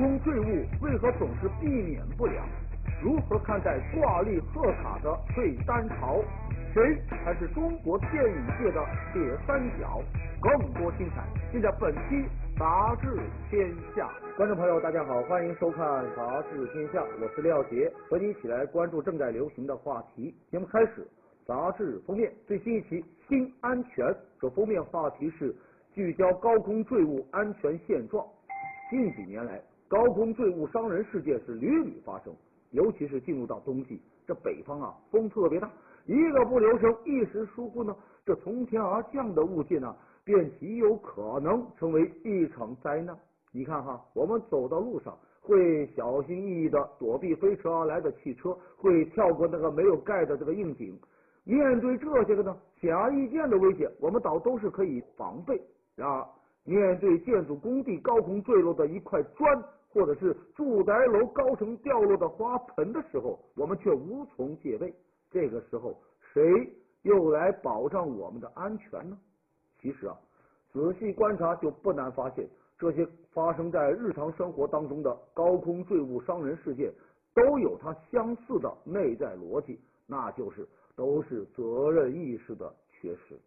空坠物为何总是避免不了？如何看待挂历贺卡的最单潮？谁才是中国电影界的铁三角？更多精彩尽在本期《杂志天下》。观众朋友，大家好，欢迎收看《杂志天下》，我是廖杰，和你一起来关注正在流行的话题。节目开始，杂志封面最新一期《新安全》，这封面话题是聚焦高空坠物安全现状。近几年来，高空坠物伤人事件是屡屡发生，尤其是进入到冬季，这北方啊风特别大，一个不留神，一时疏忽呢，这从天而降的物件呢。便极有可能成为一场灾难。你看哈，我们走到路上会小心翼翼的躲避飞驰而来的汽车，会跳过那个没有盖的这个硬井。面对这些个呢显而易见的危险，我们倒都是可以防备。然而，面对建筑工地高空坠落的一块砖，或者是住宅楼高层掉落的花盆的时候，我们却无从戒备。这个时候，谁又来保障我们的安全呢？其实啊，仔细观察就不难发现，这些发生在日常生活当中的高空坠物伤人事件，都有它相似的内在逻辑，那就是都是责任意识的缺失。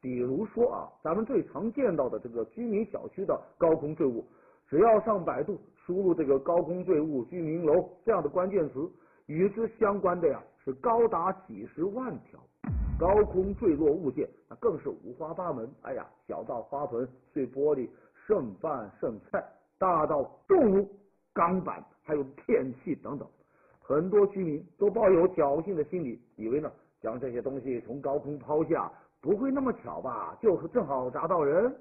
比如说啊，咱们最常见到的这个居民小区的高空坠物，只要上百度输入这个高空坠物居民楼这样的关键词，与之相关的呀是高达几十万条。高空坠落物件，那更是五花八门。哎呀，小到花盆、碎玻璃、剩饭剩菜，大到动物、钢板，还有电器等等。很多居民都抱有侥幸的心理，以为呢将这些东西从高空抛下，不会那么巧吧？就是正好砸到人。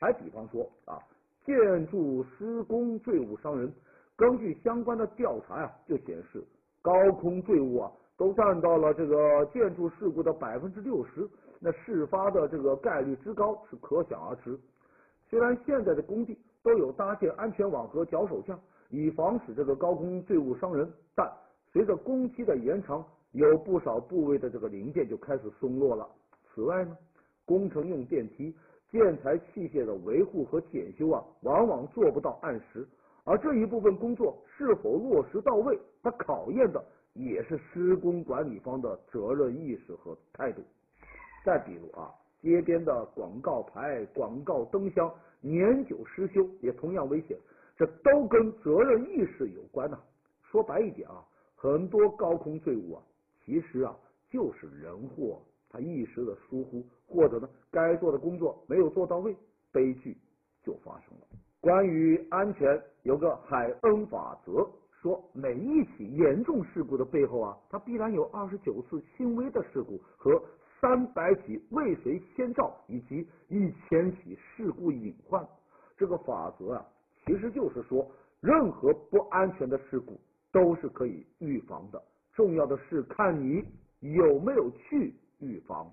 还比方说啊，建筑施工坠物伤人，根据相关的调查呀，就显示高空坠物啊。都占到了这个建筑事故的百分之六十，那事发的这个概率之高是可想而知。虽然现在的工地都有搭建安全网和脚手架，以防止这个高空坠物伤人，但随着工期的延长，有不少部位的这个零件就开始松落了。此外呢，工程用电梯、建材器械的维护和检修啊，往往做不到按时，而这一部分工作是否落实到位，它考验的。也是施工管理方的责任意识和态度。再比如啊，街边的广告牌、广告灯箱年久失修，也同样危险。这都跟责任意识有关呐。说白一点啊，很多高空坠物啊，其实啊就是人祸，他一时的疏忽，或者呢该做的工作没有做到位，悲剧就发生了。关于安全，有个海恩法则。说每一起严重事故的背后啊，它必然有二十九次轻微的事故和三百起未遂先兆以及一千起事故隐患。这个法则啊，其实就是说，任何不安全的事故都是可以预防的，重要的是看你有没有去预防。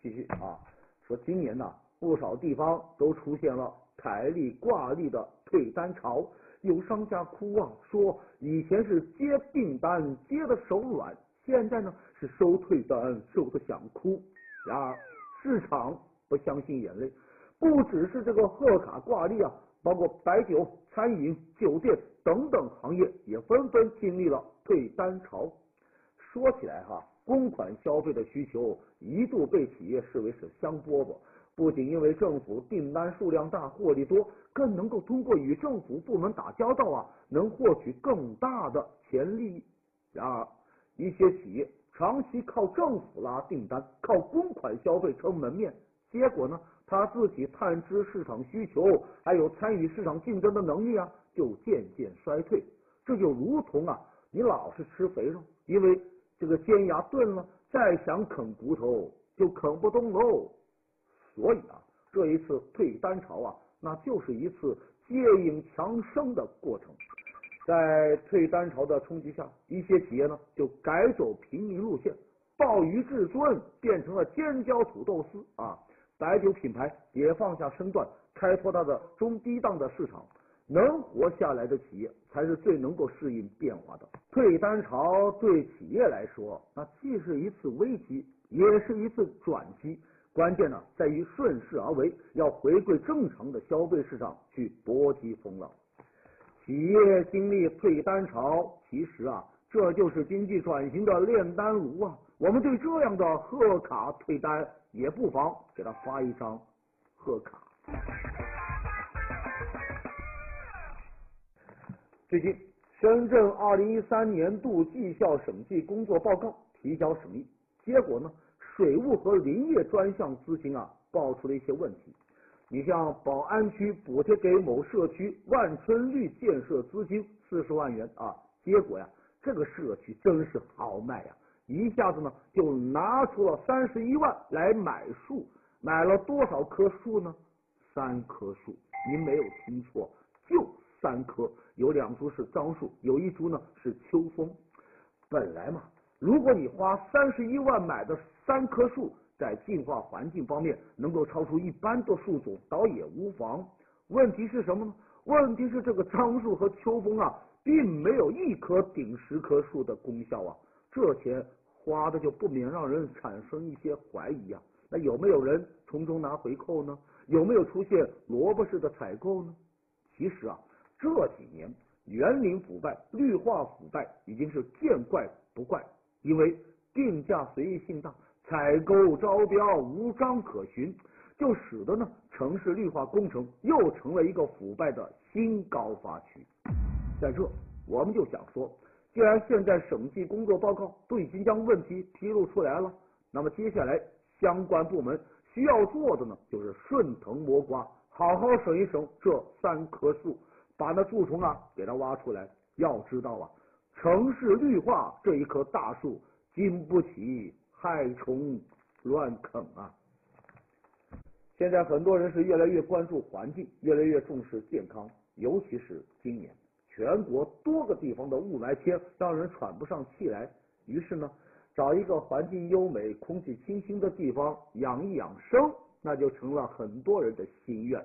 继续啊，说今年呢，不少地方都出现了台历挂历的退单潮。有商家哭啊，说以前是接订单接的手软，现在呢是收退单收的想哭。然而市场不相信眼泪，不只是这个贺卡挂历啊，包括白酒、餐饮、酒店等等行业也纷纷经历了退单潮。说起来哈，公款消费的需求一度被企业视为是香饽饽。不仅因为政府订单数量大、获利多，更能够通过与政府部门打交道啊，能获取更大的钱利益。然而，一些企业长期靠政府拉订单、靠公款消费撑门面，结果呢，他自己探知市场需求，还有参与市场竞争的能力啊，就渐渐衰退。这就如同啊，你老是吃肥肉，因为这个尖牙钝了，再想啃骨头就啃不动喽。所以啊，这一次退单潮啊，那就是一次借影强生的过程。在退单潮的冲击下，一些企业呢就改走平民路线，鲍鱼至尊变成了尖椒土豆丝啊，白酒品牌也放下身段，开拓它的中低档的市场。能活下来的企业才是最能够适应变化的。退单潮对企业来说，那既是一次危机，也是一次转机。关键呢，在于顺势而为，要回归正常的消费市场去搏击风浪。企业经历退单潮，其实啊，这就是经济转型的炼丹炉啊。我们对这样的贺卡退单，也不妨给他发一张贺卡。最近，深圳二零一三年度绩效审计工作报告提交审议，结果呢，水务和林业专项资金啊，爆出了一些问题。你像宝安区补贴给某社区万春绿建设资金四十万元啊，结果呀，这个社区真是豪迈呀，一下子呢就拿出了三十一万来买树，买了多少棵树呢？三棵树，您没有听错，就三棵，有两株是樟树，有一株呢是秋枫。本来嘛，如果你花三十一万买的三棵树。在净化环境方面能够超出一般的树种，倒也无妨。问题是什么呢？问题是这个樟树和秋枫啊，并没有一棵顶十棵树的功效啊。这钱花的就不免让人产生一些怀疑啊。那有没有人从中拿回扣呢？有没有出现萝卜式的采购呢？其实啊，这几年园林腐败、绿化腐败已经是见怪不怪，因为定价随意性大。采购招标无章可循，就使得呢城市绿化工程又成了一个腐败的新高发区。在这，我们就想说，既然现在审计工作报告都已经将问题披露出来了，那么接下来相关部门需要做的呢，就是顺藤摸瓜，好好审一审这三棵树，把那蛀虫啊给它挖出来。要知道啊，城市绿化这一棵大树经不起。害虫乱啃啊！现在很多人是越来越关注环境，越来越重视健康，尤其是今年，全国多个地方的雾霾天让人喘不上气来。于是呢，找一个环境优美、空气清新的地方养一养生，那就成了很多人的心愿。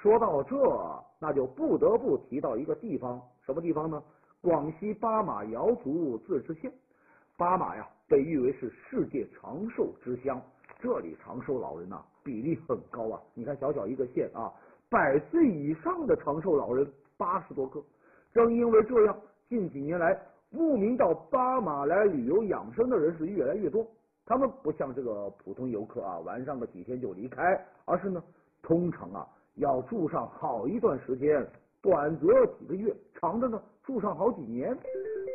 说到这，那就不得不提到一个地方，什么地方呢？广西巴马瑶族自治县。巴马呀，被誉为是世界长寿之乡，这里长寿老人呐比例很高啊。你看，小小一个县啊，百岁以上的长寿老人八十多个。正因为这样，近几年来，慕名到巴马来旅游养生的人是越来越多。他们不像这个普通游客啊，玩上个几天就离开，而是呢，通常啊要住上好一段时间，短则几个月，长的呢住上好几年。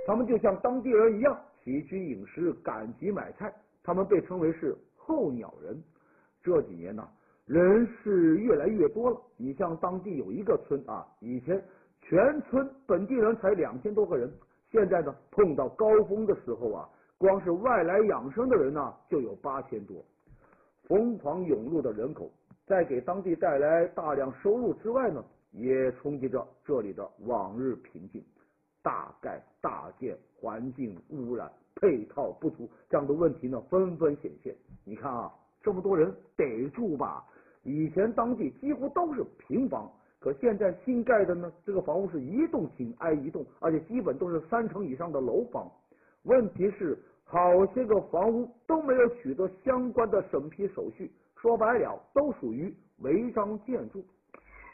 他们就像当地人一样。起居饮食赶集买菜，他们被称为是候鸟人。这几年呢，人是越来越多了。你像当地有一个村啊，以前全村本地人才两千多个人，现在呢碰到高峰的时候啊，光是外来养生的人呢就有八千多。疯狂涌入的人口，在给当地带来大量收入之外呢，也冲击着这里的往日平静。大概大建，环境污染，配套不足，这样的问题呢纷纷显现。你看啊，这么多人得住吧？以前当地几乎都是平房，可现在新盖的呢，这个房屋是一栋紧挨一栋，而且基本都是三层以上的楼房。问题是，好些个房屋都没有取得相关的审批手续，说白了，都属于违章建筑。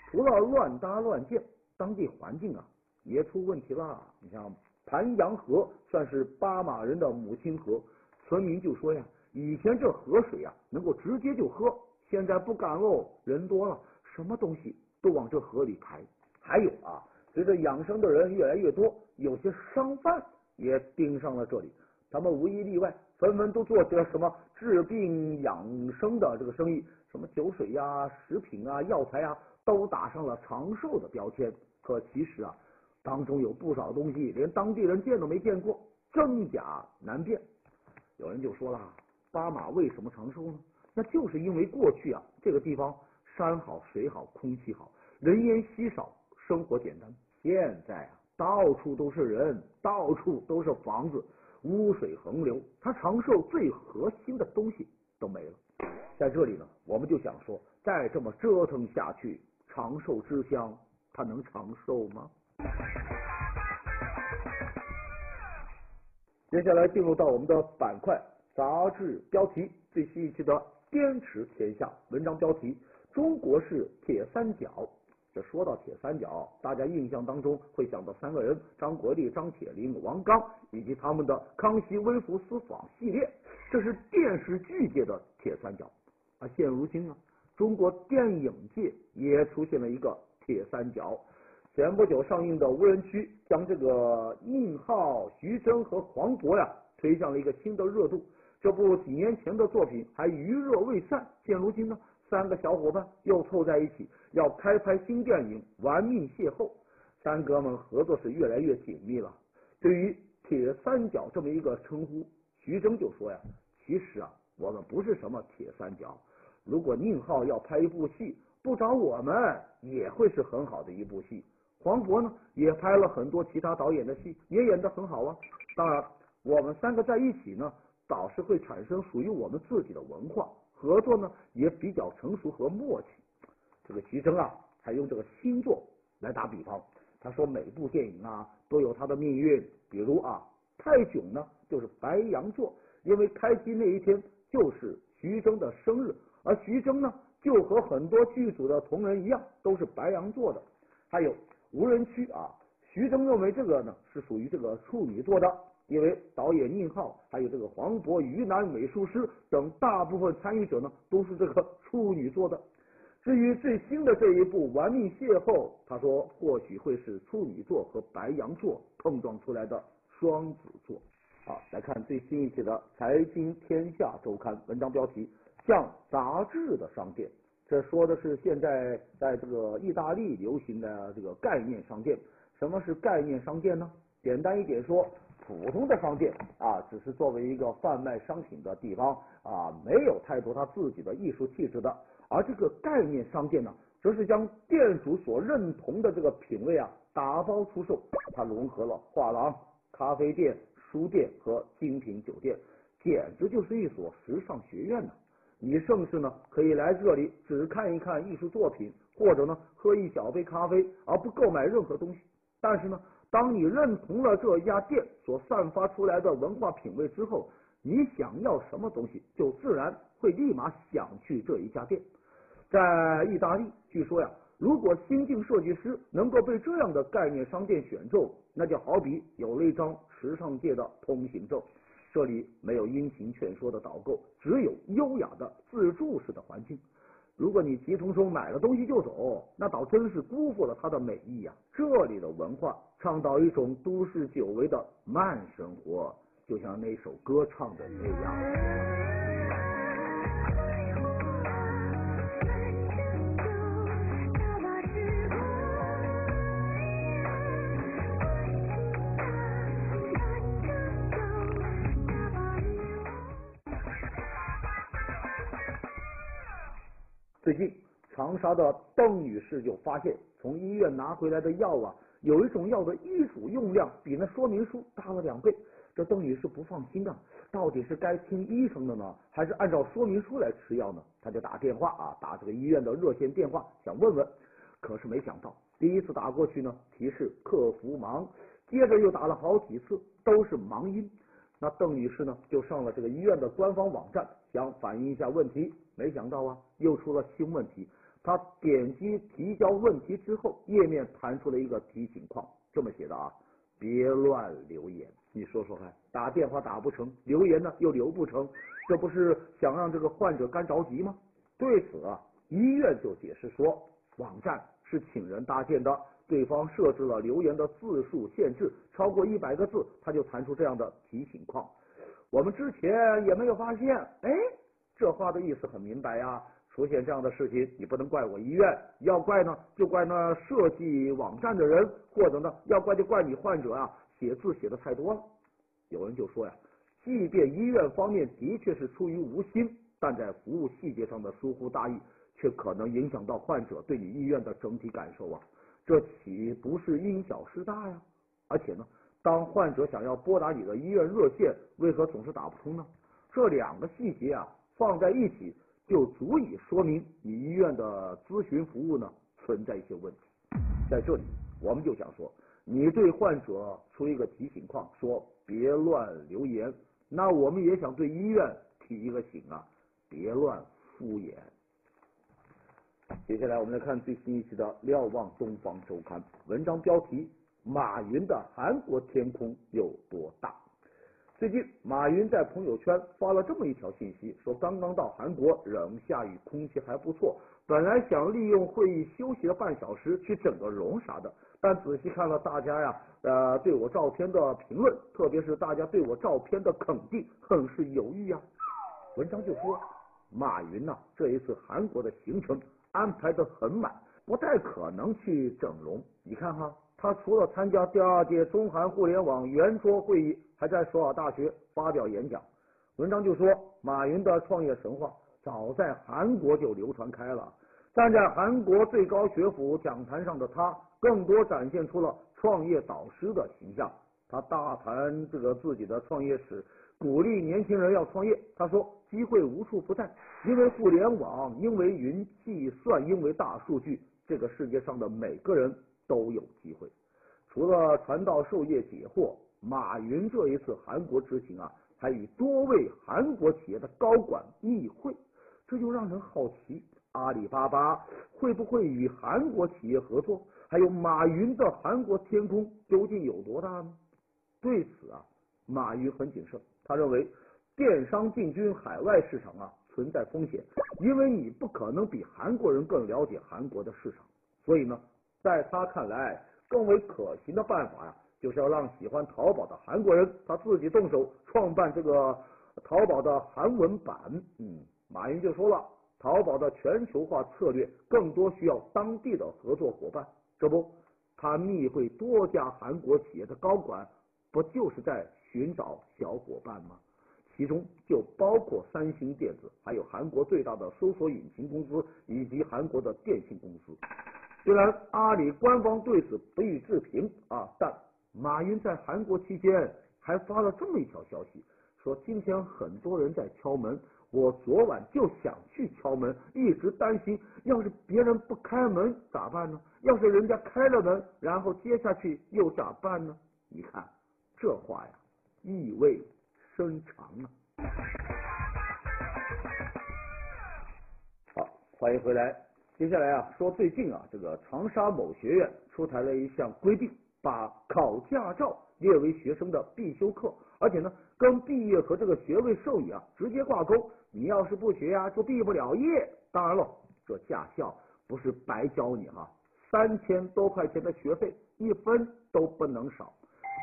除了乱搭乱建，当地环境啊。也出问题了。你像盘阳河算是巴马人的母亲河，村民就说呀，以前这河水啊能够直接就喝，现在不敢喽，人多了，什么东西都往这河里排。还有啊，随着养生的人越来越多，有些商贩也盯上了这里，他们无一例外，纷纷都做起了什么治病养生的这个生意，什么酒水呀、食品啊、药材啊，都打上了长寿的标签。可其实啊。当中有不少东西连当地人见都没见过，真假难辨。有人就说了，巴马为什么长寿呢？那就是因为过去啊，这个地方山好水好，空气好，人烟稀少，生活简单。现在啊，到处都是人，到处都是房子，污水横流，它长寿最核心的东西都没了。在这里呢，我们就想说，再这么折腾下去，长寿之乡它能长寿吗？接下来进入到我们的板块杂志标题最新一期的《滇池天下》文章标题：中国式铁三角，这说到铁三角，大家印象当中会想到三个人：张国立、张铁林、王刚，以及他们的康熙微服私访系列。这是电视剧界的铁三角。而现如今呢，中国电影界也出现了一个铁三角。前不久上映的《无人区》，将这个宁浩、徐峥和黄渤呀推向了一个新的热度。这部几年前的作品还余热未散，现如今呢？三个小伙伴又凑在一起，要开拍新电影《玩命邂逅》。三哥们合作是越来越紧密了。对于“铁三角”这么一个称呼，徐峥就说呀：“其实啊，我们不是什么铁三角。如果宁浩要拍一部戏，不找我们也会是很好的一部戏。黄渤呢，也拍了很多其他导演的戏，也演得很好啊。当然，我们三个在一起呢，倒是会产生属于我们自己的文化。”合作呢也比较成熟和默契。这个徐峥啊，还用这个星座来打比方。他说每部电影啊都有它的命运。比如啊，泰囧呢就是白羊座，因为开机那一天就是徐峥的生日，而徐峥呢就和很多剧组的同仁一样都是白羊座的。还有无人区啊，徐峥认为这个呢是属于这个处女座的。因为导演宁浩，还有这个黄渤、于南美术师等大部分参与者呢，都是这个处女座的。至于最新的这一部《玩命邂逅》，他说或许会是处女座和白羊座碰撞出来的双子座。好，来看最新一期的《财经天下周刊》文章标题：像杂志的商店。这说的是现在在这个意大利流行的这个概念商店。什么是概念商店呢？简单一点说。普通的商店啊，只是作为一个贩卖商品的地方啊，没有太多他自己的艺术气质的。而这个概念商店呢，则是将店主所认同的这个品味啊，打包出售。它融合了画廊、咖啡店、书店和精品酒店，简直就是一所时尚学院呢。你甚至呢，可以来这里只看一看艺术作品，或者呢，喝一小杯咖啡，而不购买任何东西。但是呢。当你认同了这家店所散发出来的文化品味之后，你想要什么东西，就自然会立马想去这一家店。在意大利，据说呀，如果新晋设计师能够被这样的概念商店选中，那就好比有了一张时尚界的通行证。这里没有殷勤劝说的导购，只有优雅的自助式的环境。如果你急匆匆买了东西就走，那倒真是辜负了他的美意呀！这里的文化倡导一种都市久违的慢生活，就像那首歌唱的那样。沙的邓女士就发现，从医院拿回来的药啊，有一种药的医嘱用量比那说明书大了两倍。这邓女士不放心啊，到底是该听医生的呢，还是按照说明书来吃药呢？她就打电话啊，打这个医院的热线电话，想问问。可是没想到，第一次打过去呢，提示客服忙；接着又打了好几次，都是忙音。那邓女士呢，就上了这个医院的官方网站，想反映一下问题。没想到啊，又出了新问题。他点击提交问题之后，页面弹出了一个提醒框，这么写的啊：别乱留言。你说说看，打电话打不成，留言呢又留不成，这不是想让这个患者干着急吗？对此啊，医院就解释说，网站是请人搭建的。对方设置了留言的字数限制，超过一百个字，他就弹出这样的提醒框。我们之前也没有发现。哎，这话的意思很明白呀，出现这样的事情，你不能怪我医院，要怪呢就怪那设计网站的人，或者呢要怪就怪你患者啊，写字写的太多了。有人就说呀，即便医院方面的确是出于无心，但在服务细节上的疏忽大意，却可能影响到患者对你医院的整体感受啊。这岂不是因小失大呀？而且呢，当患者想要拨打你的医院热线，为何总是打不通呢？这两个细节啊，放在一起就足以说明你医院的咨询服务呢存在一些问题。在这里，我们就想说，你对患者出一个提醒框，说别乱留言，那我们也想对医院提一个醒啊，别乱敷衍。接下来我们来看最新一期的《瞭望东方周刊》，文章标题：马云的韩国天空有多大？最近，马云在朋友圈发了这么一条信息，说刚刚到韩国，仍下雨，空气还不错。本来想利用会议休息了半小时去整个容啥的，但仔细看了大家呀，呃，对我照片的评论，特别是大家对我照片的肯定，很是犹豫呀。文章就说，马云呐，这一次韩国的行程安排的很满，不太可能去整容。你看哈，他除了参加第二届中韩互联网圆桌会议，还在首尔大学发表演讲。文章就说，马云的创业神话早在韩国就流传开了。站在韩国最高学府讲坛上的他，更多展现出了创业导师的形象。他大谈这个自己的创业史，鼓励年轻人要创业。他说：“机会无处不在，因为互联网，因为云计算，因为大数据，这个世界上的每个人都有机会。”除了传道授业解惑，马云这一次韩国之行啊，还与多位韩国企业的高管密会，这就让人好奇。阿里巴巴会不会与韩国企业合作？还有马云的韩国天空究竟有多大呢？对此啊，马云很谨慎，他认为电商进军海外市场啊存在风险，因为你不可能比韩国人更了解韩国的市场。所以呢，在他看来，更为可行的办法呀，就是要让喜欢淘宝的韩国人他自己动手创办这个淘宝的韩文版。嗯，马云就说了。淘宝的全球化策略更多需要当地的合作伙伴，这不，他密会多家韩国企业的高管，不就是在寻找小伙伴吗？其中就包括三星电子，还有韩国最大的搜索引擎公司以及韩国的电信公司。虽然阿里官方对此不予置评啊，但马云在韩国期间还发了这么一条消息，说今天很多人在敲门。我昨晚就想去敲门，一直担心，要是别人不开门咋办呢？要是人家开了门，然后接下去又咋办呢？你看这话呀，意味深长啊！好，欢迎回来。接下来啊，说最近啊，这个长沙某学院出台了一项规定，把考驾照列为学生的必修课，而且呢，跟毕业和这个学位授予啊直接挂钩。你要是不学呀，就毕不了业。当然了，这驾校不是白教你哈，三千多块钱的学费，一分都不能少。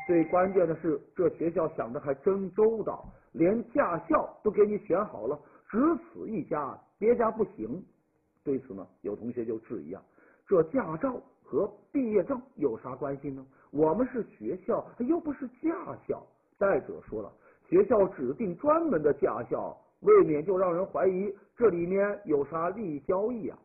最关键的是，这学校想的还真周到，连驾校都给你选好了，只此一家，别家不行。对此呢，有同学就质疑啊，这驾照和毕业证有啥关系呢？我们是学校，又不是驾校。再者说了，学校指定专门的驾校。未免就让人怀疑这里面有啥利益交易啊！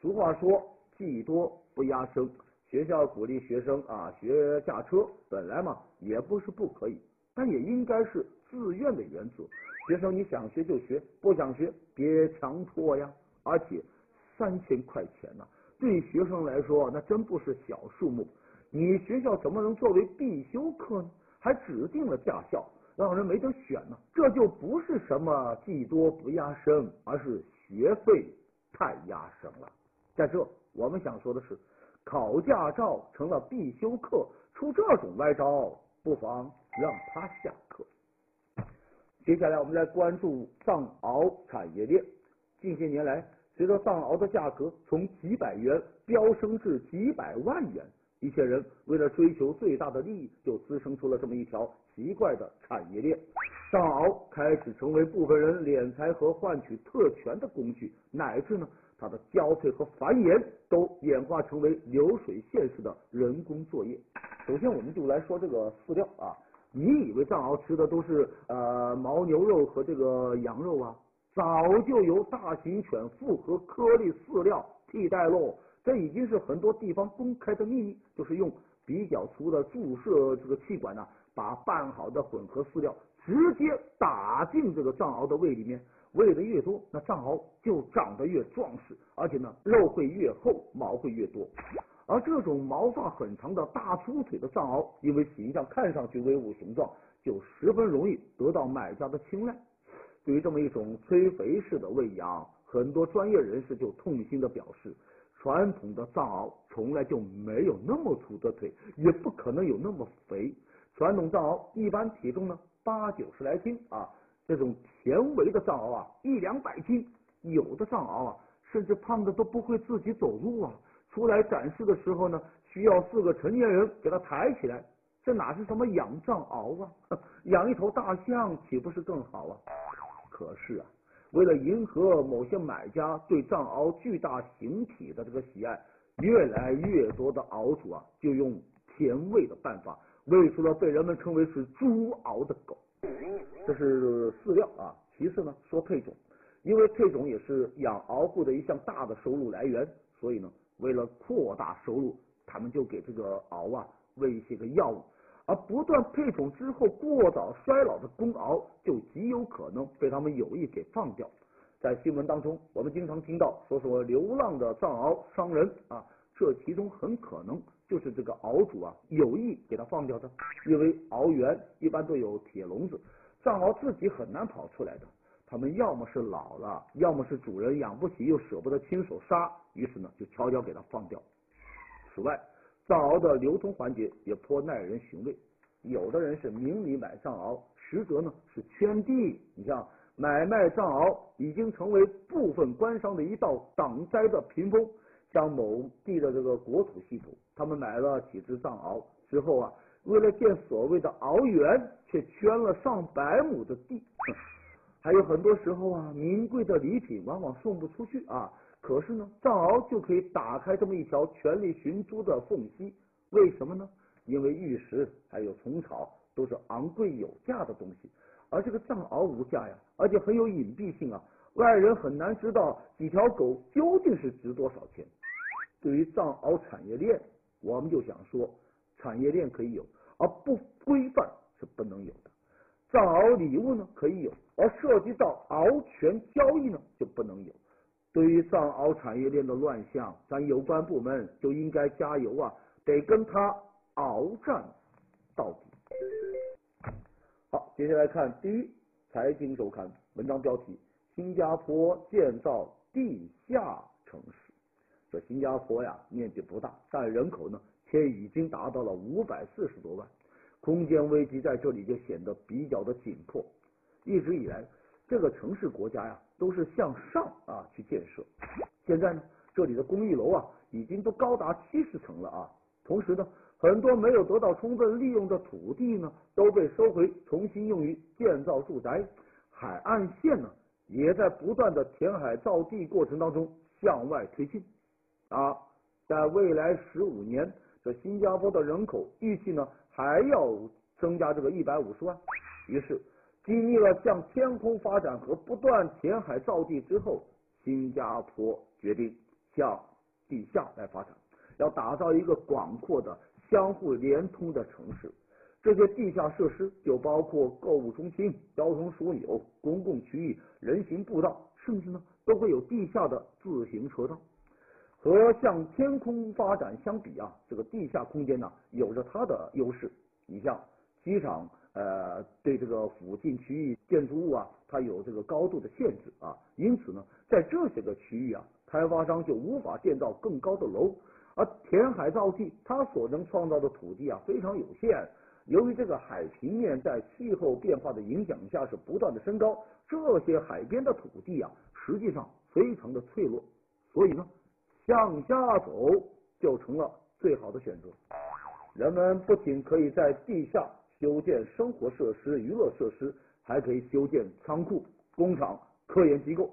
俗话说“技多不压身”，学校鼓励学生啊学驾车，本来嘛也不是不可以，但也应该是自愿的原则。学生你想学就学，不想学别强迫呀！而且三千块钱呢，对学生来说那真不是小数目。你学校怎么能作为必修课呢？还指定了驾校。让人没得选呢，这就不是什么技多不压身，而是学费太压身了。在这，我们想说的是，考驾照成了必修课，出这种歪招，不妨让他下课。接下来，我们来关注藏獒产业链。近些年来，随着藏獒的价格从几百元飙升至几百万元，一些人为了追求最大的利益，就滋生出了这么一条。奇怪的产业链，藏獒开始成为部分人敛财和换取特权的工具，乃至呢，它的交配和繁衍都演化成为流水线式的人工作业。首先，我们就来说这个饲料啊，你以为藏獒吃的都是呃牦牛肉和这个羊肉啊？早就由大型犬复合颗粒饲料替代喽，这已经是很多地方公开的秘密，就是用比较粗的注射这个气管呢。把拌好的混合饲料直接打进这个藏獒的胃里面，喂的越多，那藏獒就长得越壮实，而且呢肉会越厚，毛会越多。而这种毛发很长的大粗腿的藏獒，因为形象看上去威武雄壮，就十分容易得到买家的青睐。对于这么一种催肥式的喂养，很多专业人士就痛心地表示，传统的藏獒从来就没有那么粗的腿，也不可能有那么肥。传统藏獒一般体重呢八九十来斤啊，这种田围的藏獒啊一两百斤，有的藏獒啊甚至胖的都不会自己走路啊，出来展示的时候呢需要四个成年人给它抬起来。这哪是什么养藏獒啊？养一头大象岂不是更好啊？可是啊，为了迎合某些买家对藏獒巨大形体的这个喜爱，越来越多的獒主啊就用填喂的办法喂出了被人们称为是猪獒的狗。这是饲料啊。其次呢，说配种，因为配种也是养獒户的一项大的收入来源，所以呢，为了扩大收入，他们就给这个獒啊喂一些个药物。而不断配种之后过早衰老的公獒，就极有可能被他们有意给放掉。在新闻当中，我们经常听到说说流浪的藏獒伤人啊，这其中很可能就是这个獒主啊有意给它放掉的。因为獒园一般都有铁笼子，藏獒自己很难跑出来的。他们要么是老了，要么是主人养不起又舍不得亲手杀，于是呢就悄悄给它放掉。此外，藏獒的流通环节也颇耐人寻味，有的人是明里买藏獒，实则呢是圈地。你像买卖藏獒已经成为部分官商的一道挡灾的屏风。像某地的这个国土系统，他们买了几只藏獒之后啊，为了建所谓的獒园，却圈了上百亩的地。还有很多时候啊，名贵的礼品往往送不出去啊。可是呢，藏獒就可以打开这么一条权力寻租的缝隙，为什么呢？因为玉石还有虫草都是昂贵有价的东西，而这个藏獒无价呀，而且很有隐蔽性啊，外人很难知道几条狗究竟是值多少钱。对于藏獒产业链，我们就想说，产业链可以有，而不规范是不能有的。藏獒礼物呢可以有，而涉及到獒权交易呢就不能有。对于藏獒产业链的乱象，咱有关部门就应该加油啊，得跟他鏖战到底。好，接下来看第一财经周刊文章标题：新加坡建造地下城市。这新加坡呀，面积不大，但人口呢却已经达到了五百四十多万，空间危机在这里就显得比较的紧迫。一直以来。这个城市国家呀，都是向上啊去建设。现在呢，这里的公寓楼啊，已经都高达七十层了啊。同时呢，很多没有得到充分利用的土地呢，都被收回，重新用于建造住宅。海岸线呢，也在不断的填海造地过程当中向外推进啊。在未来十五年，这新加坡的人口预计呢，还要增加这个一百五十万。于是。经历了向天空发展和不断填海造地之后，新加坡决定向地下来发展，要打造一个广阔的、相互连通的城市。这些地下设施就包括购物中心、交通枢纽、公共区域、人行步道，甚至呢都会有地下的自行车道。和向天空发展相比啊，这个地下空间呢有着它的优势。你像机场。呃，对这个附近区域建筑物啊，它有这个高度的限制啊，因此呢，在这些个区域啊，开发商就无法建造更高的楼，而填海造地，它所能创造的土地啊非常有限。由于这个海平面在气候变化的影响下是不断的升高，这些海边的土地啊，实际上非常的脆弱，所以呢，向下走就成了最好的选择。人们不仅可以在地下。修建生活设施、娱乐设施，还可以修建仓库、工厂、科研机构。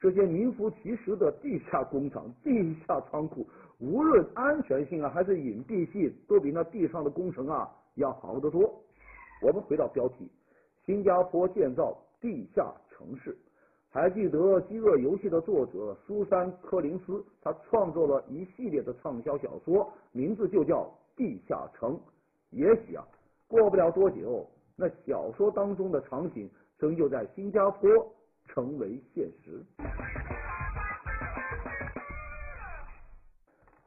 这些名副其实的地下工厂、地下仓库，无论安全性啊，还是隐蔽性，都比那地上的工程啊要好得多。我们回到标题：新加坡建造地下城市。还记得《饥饿游戏》的作者苏珊·柯林斯，他创作了一系列的畅销小说，名字就叫《地下城》。也许啊。过不了多久，那小说当中的场景终究在新加坡成为现实。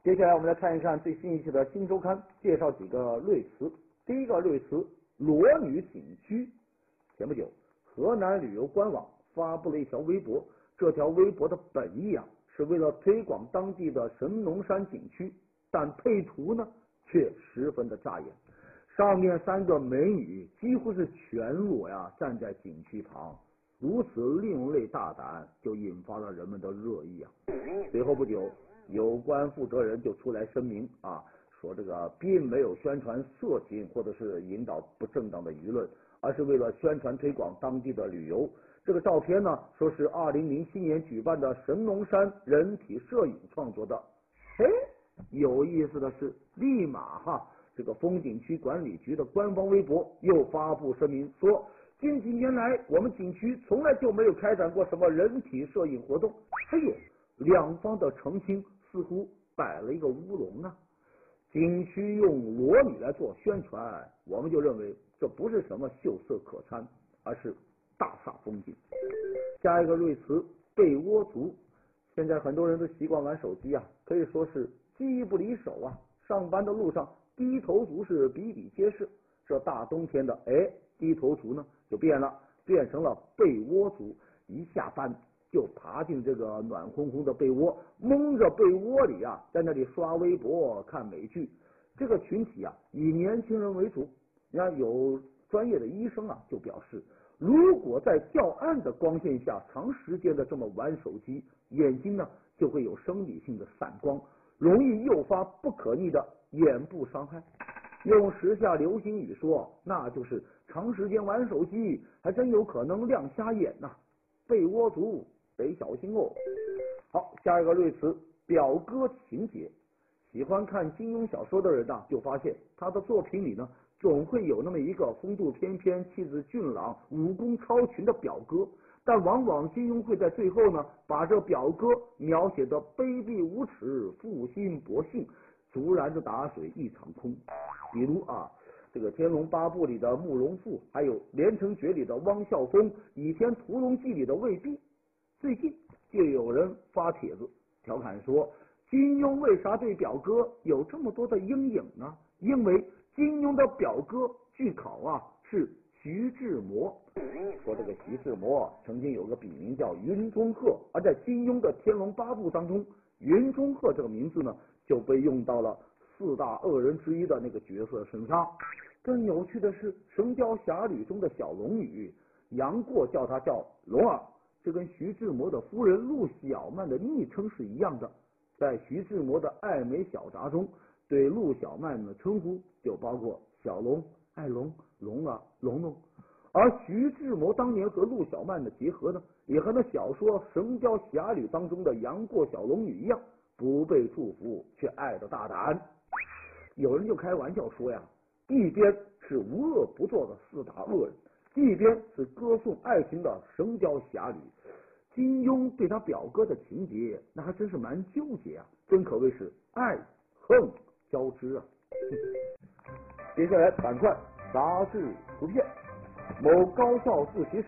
接下来我们来看一看最新一期的《新周刊》，介绍几个瑞词。第一个瑞词“裸女景区”。前不久，河南旅游官网发布了一条微博，这条微博的本意啊，是为了推广当地的神农山景区，但配图呢却十分的扎眼。上面三个美女几乎是全裸呀，站在景区旁，如此另类大胆，就引发了人们的热议啊。随后不久，有关负责人就出来声明啊，说这个并没有宣传色情或者是引导不正当的舆论，而是为了宣传推广当地的旅游。这个照片呢，说是二零零七年举办的神农山人体摄影创作的。哎，有意思的是，立马哈，这个风景区管理局的官方微博又发布声明说，近几年来我们景区从来就没有开展过什么人体摄影活动。哎呦，两方的澄清似乎摆了一个乌龙啊！景区用裸女来做宣传，我们就认为这不是什么秀色可餐，而是。大煞风景。下一个瑞词被窝族。现在很多人都习惯玩手机啊，可以说是机不离手啊。上班的路上，低头族是比比皆是。这大冬天的，哎，低头族呢就变了，变成了被窝族。一下班就爬进这个暖烘烘的被窝，蒙着被窝里啊，在那里刷微博、看美剧。这个群体啊，以年轻人为主。你看，有专业的医生啊，就表示。如果在较暗的光线下长时间的这么玩手机，眼睛呢就会有生理性的散光，容易诱发不可逆的眼部伤害。用时下流行语说，那就是长时间玩手机还真有可能亮瞎眼呐。被窝族得小心哦。好，下一个瑞词表哥情节。喜欢看金庸小说的人呐，就发现他的作品里呢。总会有那么一个风度翩翩、气质俊朗、武功超群的表哥，但往往金庸会在最后呢，把这表哥描写的卑鄙无耻、负心薄幸，竹篮子打水一场空。比如啊，这个《天龙八部》里的慕容复，还有《连城诀》里的汪啸风，《倚天屠龙记》里的魏碧。最近就有人发帖子调侃说，金庸为啥对表哥有这么多的阴影呢？因为。金庸的表哥，据考啊是徐志摩。说这个徐志摩曾经有个笔名叫云中鹤，而在金庸的《天龙八部》当中，云中鹤这个名字呢就被用到了四大恶人之一的那个角色身上。更有趣的是，《神雕侠侣》中的小龙女杨过叫她叫龙儿，这跟徐志摩的夫人陆小曼的昵称是一样的。在徐志摩的《爱美小札》中。对陆小曼的称呼就包括小龙、爱龙、龙儿、龙龙，而徐志摩当年和陆小曼的结合呢，也和那小说《神雕侠侣》当中的杨过小龙女一样，不被祝福却爱的大胆。有人就开玩笑说呀，一边是无恶不作的四大恶人，一边是歌颂爱情的《神雕侠侣》。金庸对他表哥的情节，那还真是蛮纠结啊，真可谓是爱恨。交织啊！接下来板块杂志图片，某高校自习室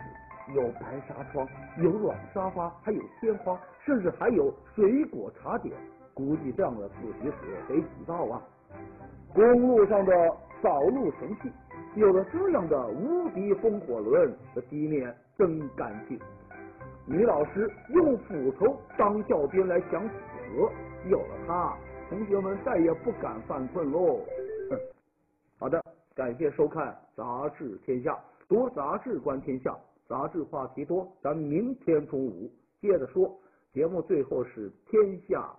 有白纱窗，有软沙发，还有鲜花，甚至还有水果茶点。估计这样的自习室得挤到啊！公路上的扫路神器，有了这样的无敌风火轮，这地面真干净。女老师用斧头当教鞭来讲几何，有了它。同学们再也不敢犯困喽。好的，感谢收看《杂志天下》，读杂志观天下，杂志话题多，咱明天中午接着说。节目最后是天下。